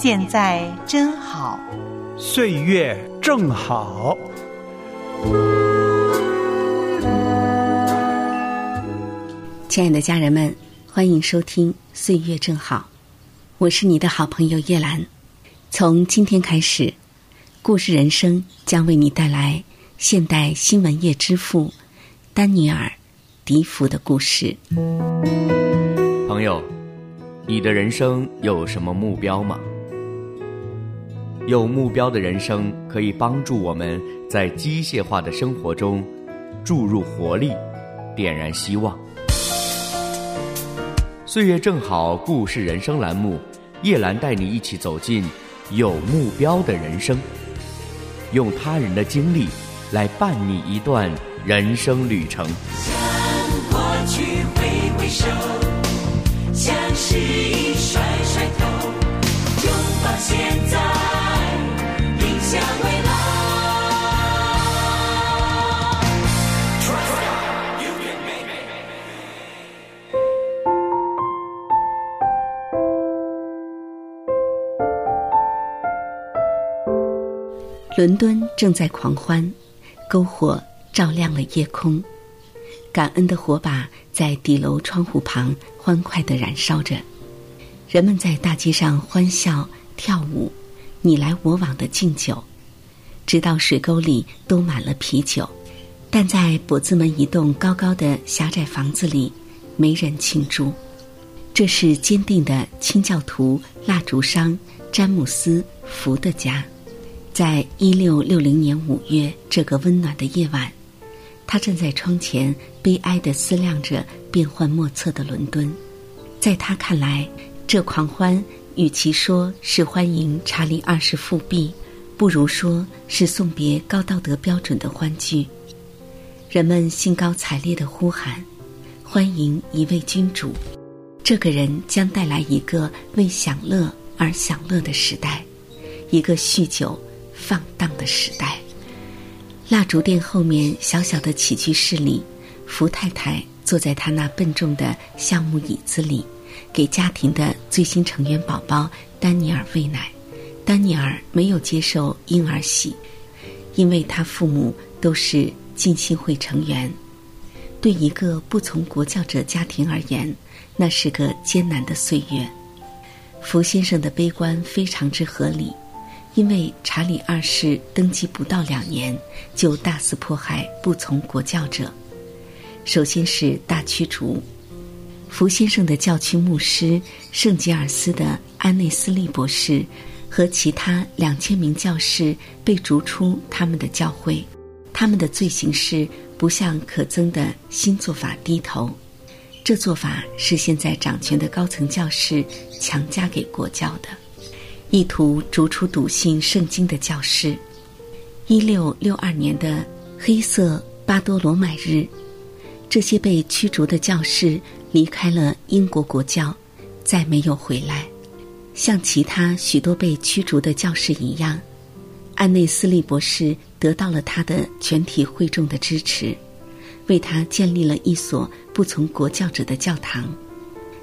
现在真好，岁月正好。亲爱的家人们，欢迎收听《岁月正好》，我是你的好朋友叶兰。从今天开始，故事人生将为你带来现代新闻业之父丹尼尔·迪福的故事。朋友，你的人生有什么目标吗？有目标的人生可以帮助我们在机械化的生活中注入活力，点燃希望。岁月正好，故事人生栏目，叶兰带你一起走进有目标的人生，用他人的经历来伴你一段人生旅程。向过去挥挥手，向失意甩甩头，拥抱现在。伦敦正在狂欢，篝火照亮了夜空，感恩的火把在底楼窗户旁欢快的燃烧着，人们在大街上欢笑跳舞，你来我往的敬酒，直到水沟里都满了啤酒，但在跛子门一栋高高的狭窄房子里，没人庆祝。这是坚定的清教徒蜡烛商詹姆斯·福的家。在一六六零年五月这个温暖的夜晚，他站在窗前，悲哀地思量着变幻莫测的伦敦。在他看来，这狂欢与其说是欢迎查理二世复辟，不如说是送别高道德标准的欢聚。人们兴高采烈地呼喊：“欢迎一位君主！这个人将带来一个为享乐而享乐的时代，一个酗酒。”放荡的时代，蜡烛店后面小小的起居室里，福太太坐在她那笨重的橡木椅子里，给家庭的最新成员宝宝丹尼尔喂奶。丹尼尔没有接受婴儿洗，因为他父母都是浸信会成员。对一个不从国教者家庭而言，那是个艰难的岁月。福先生的悲观非常之合理。因为查理二世登基不到两年，就大肆迫害不从国教者。首先是大驱逐，福先生的教区牧师圣吉尔斯的安内斯利博士和其他两千名教士被逐出他们的教会。他们的罪行是不向可憎的新做法低头。这做法是现在掌权的高层教士强加给国教的。意图逐出笃信圣经的教师。一六六二年的黑色巴多罗买日，这些被驱逐的教士离开了英国国教，再没有回来。像其他许多被驱逐的教士一样，安内斯利博士得到了他的全体会众的支持，为他建立了一所不从国教者的教堂。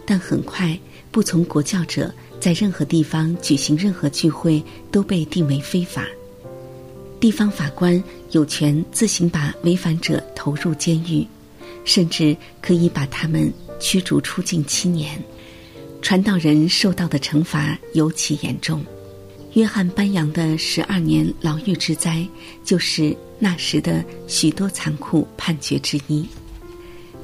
但很快，不从国教者。在任何地方举行任何聚会都被定为非法。地方法官有权自行把违反者投入监狱，甚至可以把他们驱逐出境七年。传道人受到的惩罚尤其严重。约翰班扬的十二年牢狱之灾，就是那时的许多残酷判决之一。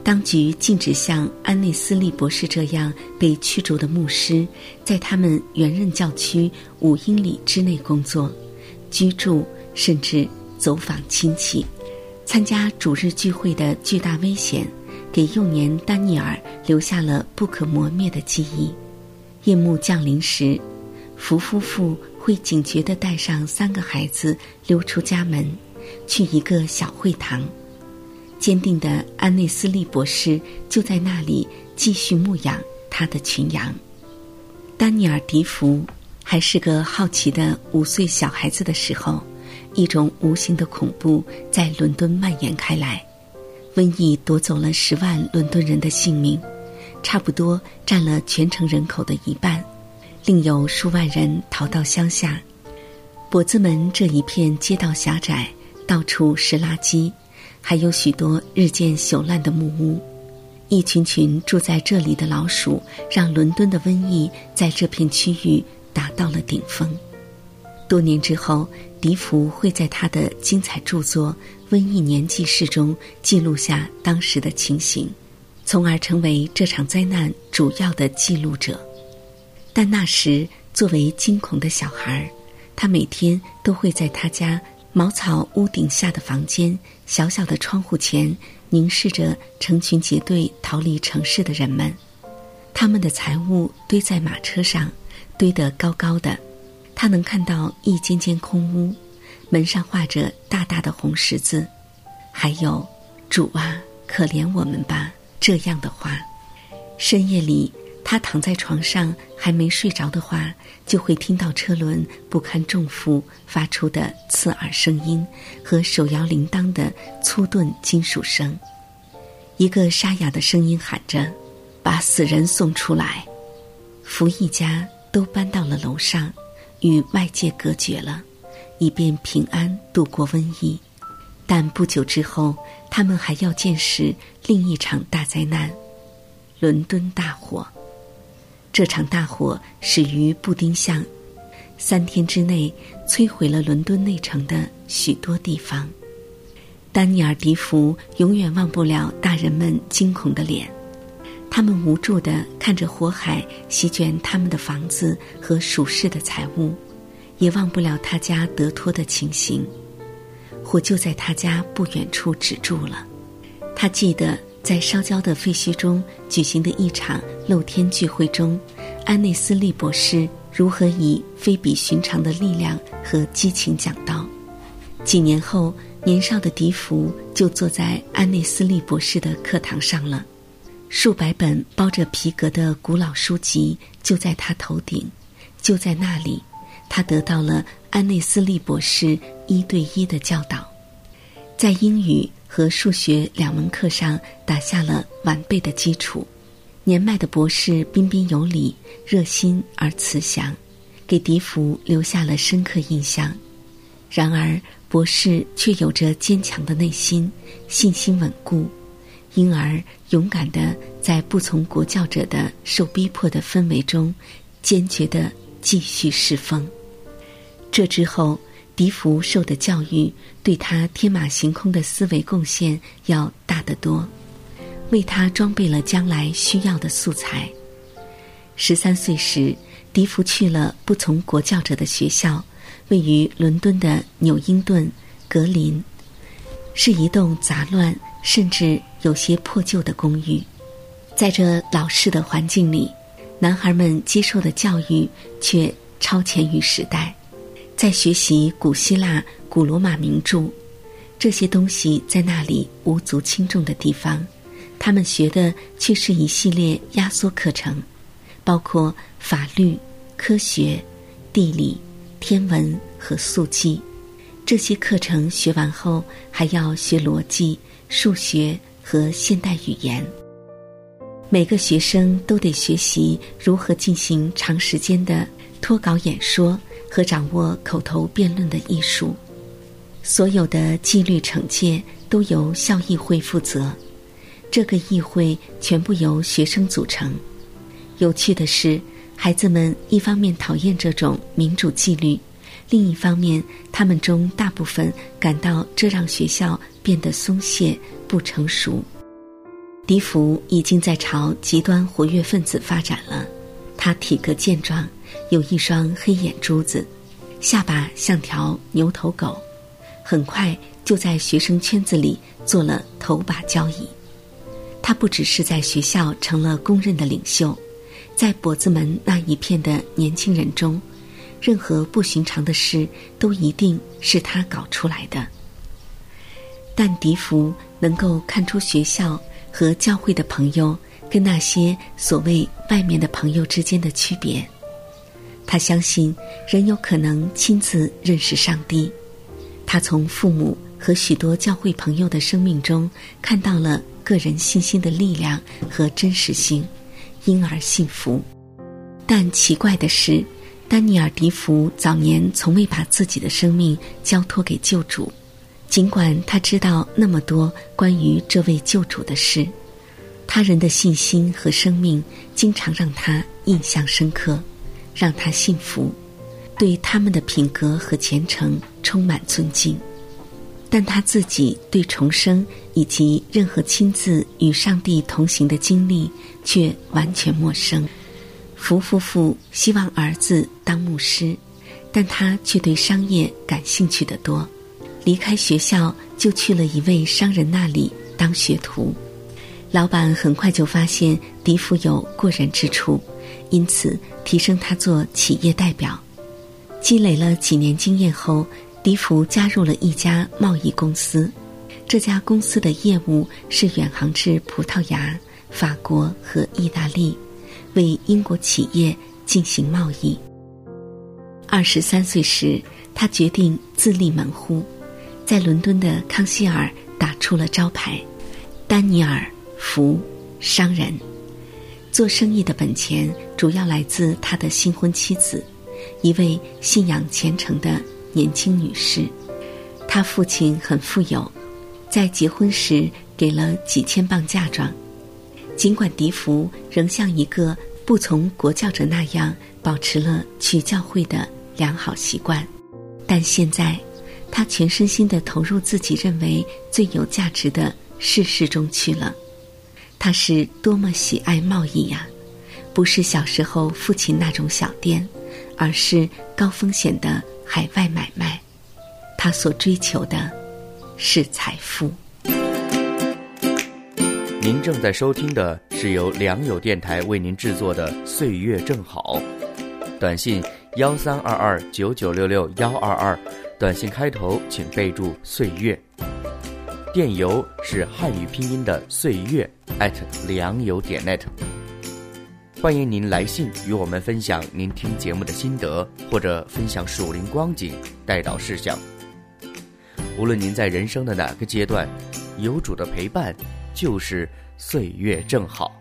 当局禁止像安内斯利博士这样被驱逐的牧师，在他们原任教区五英里之内工作、居住，甚至走访亲戚。参加主日聚会的巨大危险，给幼年丹尼尔留下了不可磨灭的记忆。夜幕降临时，福夫妇会警觉地带上三个孩子溜出家门，去一个小会堂。坚定的安内斯利博士就在那里继续牧养他的群羊。丹尼尔·迪福还是个好奇的五岁小孩子的时候，一种无形的恐怖在伦敦蔓延开来，瘟疫夺走了十万伦敦人的性命，差不多占了全城人口的一半，另有数万人逃到乡下。跛子门这一片街道狭窄，到处是垃圾。还有许多日渐朽烂的木屋，一群群住在这里的老鼠，让伦敦的瘟疫在这片区域达到了顶峰。多年之后，笛福会在他的精彩著作《瘟疫年记事》中记录下当时的情形，从而成为这场灾难主要的记录者。但那时，作为惊恐的小孩，他每天都会在他家。茅草屋顶下的房间，小小的窗户前，凝视着成群结队逃离城市的人们。他们的财物堆在马车上，堆得高高的。他能看到一间间空屋，门上画着大大的红十字，还有“主啊，可怜我们吧”这样的话。深夜里。他躺在床上还没睡着的话，就会听到车轮不堪重负发出的刺耳声音和手摇铃铛的粗钝金属声。一个沙哑的声音喊着：“把死人送出来。”福一家都搬到了楼上，与外界隔绝了，以便平安度过瘟疫。但不久之后，他们还要见识另一场大灾难——伦敦大火。这场大火始于布丁巷，三天之内摧毁了伦敦内城的许多地方。丹尼尔·迪福永远忘不了大人们惊恐的脸，他们无助的看着火海席卷他们的房子和属世的财物，也忘不了他家得脱的情形。火就在他家不远处止住了，他记得。在烧焦的废墟中举行的一场露天聚会中，安内斯利博士如何以非比寻常的力量和激情讲道。几年后，年少的笛福就坐在安内斯利博士的课堂上了，数百本包着皮革的古老书籍就在他头顶，就在那里，他得到了安内斯利博士一对一的教导，在英语。和数学两门课上打下了完备的基础。年迈的博士彬彬有礼、热心而慈祥，给笛福留下了深刻印象。然而，博士却有着坚强的内心，信心稳固，因而勇敢的在不从国教者的受逼迫的氛围中，坚决的继续侍奉。这之后。笛福受的教育，对他天马行空的思维贡献要大得多，为他装备了将来需要的素材。十三岁时，笛福去了不从国教者的学校，位于伦敦的纽因顿格林，是一栋杂乱甚至有些破旧的公寓。在这老式的环境里，男孩们接受的教育却超前于时代。在学习古希腊、古罗马名著，这些东西在那里无足轻重的地方，他们学的却是一系列压缩课程，包括法律、科学、地理、天文和速记。这些课程学完后，还要学逻辑、数学和现代语言。每个学生都得学习如何进行长时间的脱稿演说。和掌握口头辩论的艺术，所有的纪律惩戒都由校议会负责。这个议会全部由学生组成。有趣的是，孩子们一方面讨厌这种民主纪律，另一方面，他们中大部分感到这让学校变得松懈、不成熟。笛福已经在朝极端活跃分子发展了。他体格健壮。有一双黑眼珠子，下巴像条牛头狗，很快就在学生圈子里做了头把交椅。他不只是在学校成了公认的领袖，在跛子门那一片的年轻人中，任何不寻常的事都一定是他搞出来的。但迪福能够看出学校和教会的朋友跟那些所谓外面的朋友之间的区别。他相信人有可能亲自认识上帝。他从父母和许多教会朋友的生命中看到了个人信心的力量和真实性，因而幸福。但奇怪的是，丹尼尔·迪福早年从未把自己的生命交托给救主。尽管他知道那么多关于这位救主的事，他人的信心和生命经常让他印象深刻，让他幸福，对他们的品格和虔诚充满尊敬。但他自己对重生以及任何亲自与上帝同行的经历却完全陌生。福夫妇希望儿子当牧师，但他却对商业感兴趣的多。离开学校，就去了一位商人那里当学徒。老板很快就发现迪福有过人之处，因此提升他做企业代表。积累了几年经验后，迪福加入了一家贸易公司。这家公司的业务是远航至葡萄牙、法国和意大利，为英国企业进行贸易。二十三岁时，他决定自立门户。在伦敦的康希尔打出了招牌，丹尼尔·福商人。做生意的本钱主要来自他的新婚妻子，一位信仰虔诚的年轻女士。他父亲很富有，在结婚时给了几千磅嫁妆。尽管迪福仍像一个不从国教者那样保持了去教会的良好习惯，但现在。他全身心的投入自己认为最有价值的事事中去了。他是多么喜爱贸易呀！不是小时候父亲那种小店，而是高风险的海外买卖。他所追求的是财富。您正在收听的是由良友电台为您制作的《岁月正好》，短信幺三二二九九六六幺二二。短信开头请备注“岁月”，电邮是汉语拼音的“岁月”良友点 net。欢迎您来信与我们分享您听节目的心得，或者分享属灵光景、带导事项。无论您在人生的哪个阶段，有主的陪伴就是岁月正好。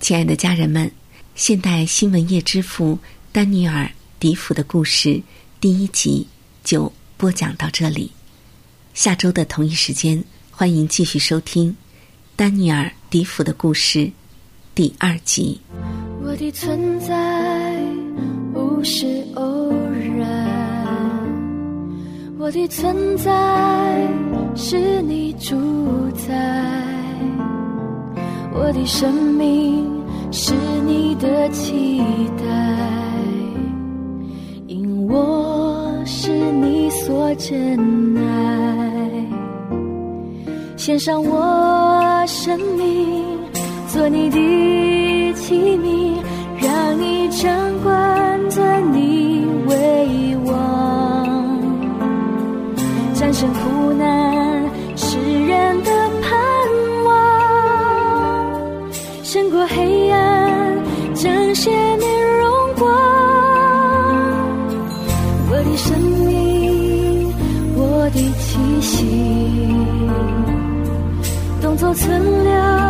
亲爱的家人们。现代新闻业之父丹尼尔·迪福的故事第一集就播讲到这里。下周的同一时间，欢迎继续收听丹尼尔·迪福的故事第二集。我的存在不是偶然，我的存在是你主宰，我的生命。是你的期待，因我是你所珍爱，献上我生命，做你的器皿，让你掌管，着你战胜苦难，世人的盼望，胜过黑暗。彰显你荣光，我的生命，我的气息，动作存留。